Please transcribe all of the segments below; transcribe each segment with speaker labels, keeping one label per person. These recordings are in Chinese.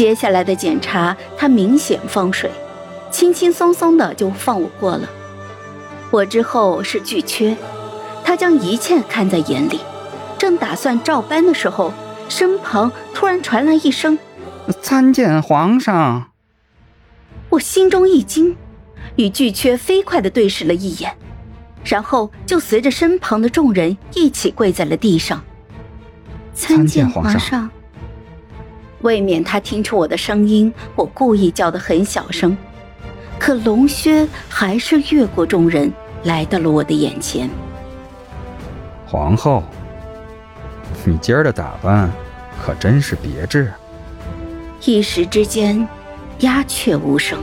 Speaker 1: 接下来的检查，他明显放水，轻轻松松的就放我过了。我之后是巨缺，他将一切看在眼里，正打算照搬的时候，身旁突然传来一声：“
Speaker 2: 参见皇上。”
Speaker 1: 我心中一惊，与巨缺飞快的对视了一眼，然后就随着身旁的众人一起跪在了地上。
Speaker 2: 参见皇上。
Speaker 1: 未免他听出我的声音，我故意叫得很小声，可龙靴还是越过众人来到了我的眼前。
Speaker 2: 皇后，你今儿的打扮可真是别致。
Speaker 1: 一时之间，鸦雀无声。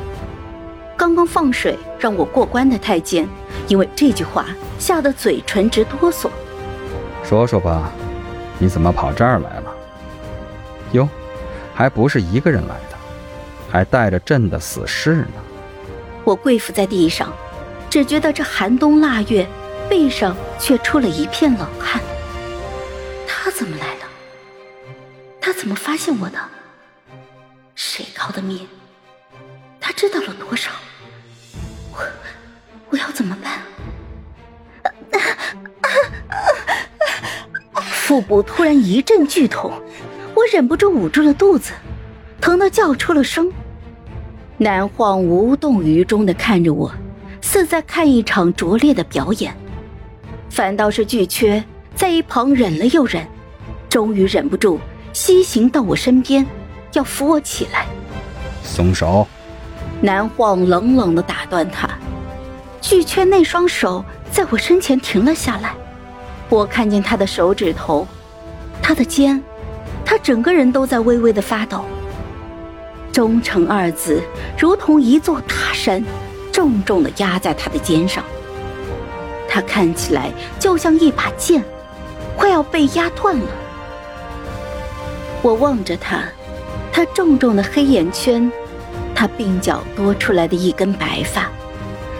Speaker 1: 刚刚放水让我过关的太监，因为这句话吓得嘴唇直哆嗦。
Speaker 2: 说说吧，你怎么跑这儿来了？哟。还不是一个人来的，还带着朕的死士呢。
Speaker 1: 我跪伏在地上，只觉得这寒冬腊月，背上却出了一片冷汗。他怎么来了？他怎么发现我的？谁告的密？他知道了多少？我我要怎么办？腹部突然一阵剧痛。我忍不住捂住了肚子，疼得叫出了声。南晃无动于衷的看着我，似在看一场拙劣的表演。反倒是巨缺在一旁忍了又忍，终于忍不住西行到我身边，要扶我起来。
Speaker 2: 松手！
Speaker 1: 南晃冷冷的打断他。巨缺那双手在我身前停了下来，我看见他的手指头，他的肩。他整个人都在微微的发抖。忠诚二字如同一座大山，重重的压在他的肩上。他看起来就像一把剑，快要被压断了。我望着他，他重重的黑眼圈，他鬓角多出来的一根白发，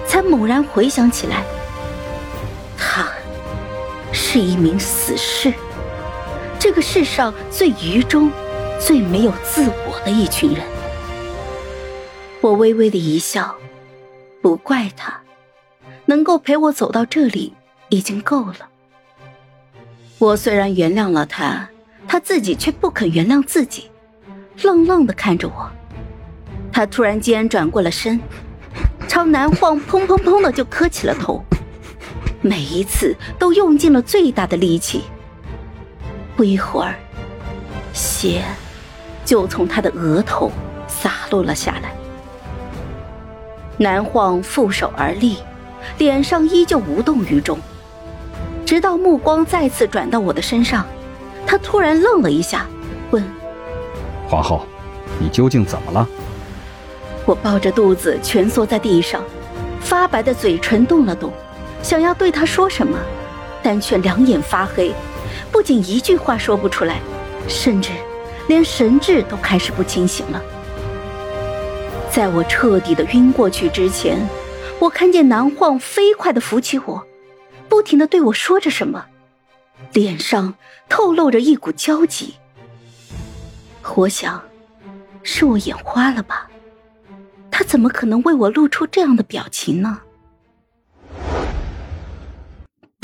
Speaker 1: 才猛然回想起来，他是一名死士。这世上最愚忠、最没有自我的一群人。我微微的一笑，不怪他，能够陪我走到这里已经够了。我虽然原谅了他，他自己却不肯原谅自己，愣愣的看着我。他突然间转过了身，朝南晃砰砰砰的就磕起了头，每一次都用尽了最大的力气。不一会儿，血就从他的额头洒落了下来。南晃负手而立，脸上依旧无动于衷，直到目光再次转到我的身上，他突然愣了一下，问：“
Speaker 2: 皇后，你究竟怎么了？”
Speaker 1: 我抱着肚子蜷缩在地上，发白的嘴唇动了动，想要对他说什么，但却两眼发黑。不仅一句话说不出来，甚至连神智都开始不清醒了。在我彻底的晕过去之前，我看见南晃飞快的扶起我，不停的对我说着什么，脸上透露着一股焦急。我想，是我眼花了吧？他怎么可能为我露出这样的表情呢？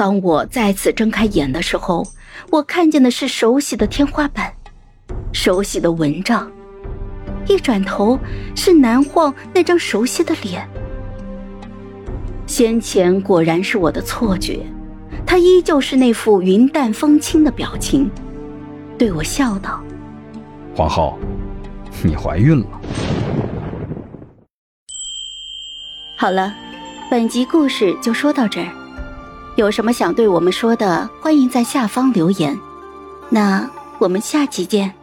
Speaker 1: 当我再次睁开眼的时候，我看见的是熟悉的天花板，熟悉的蚊帐。一转头，是南晃那张熟悉的脸。先前果然是我的错觉，他依旧是那副云淡风轻的表情，对我笑道：“
Speaker 2: 皇后，你怀孕了。”
Speaker 1: 好了，本集故事就说到这儿。有什么想对我们说的，欢迎在下方留言。那我们下期见。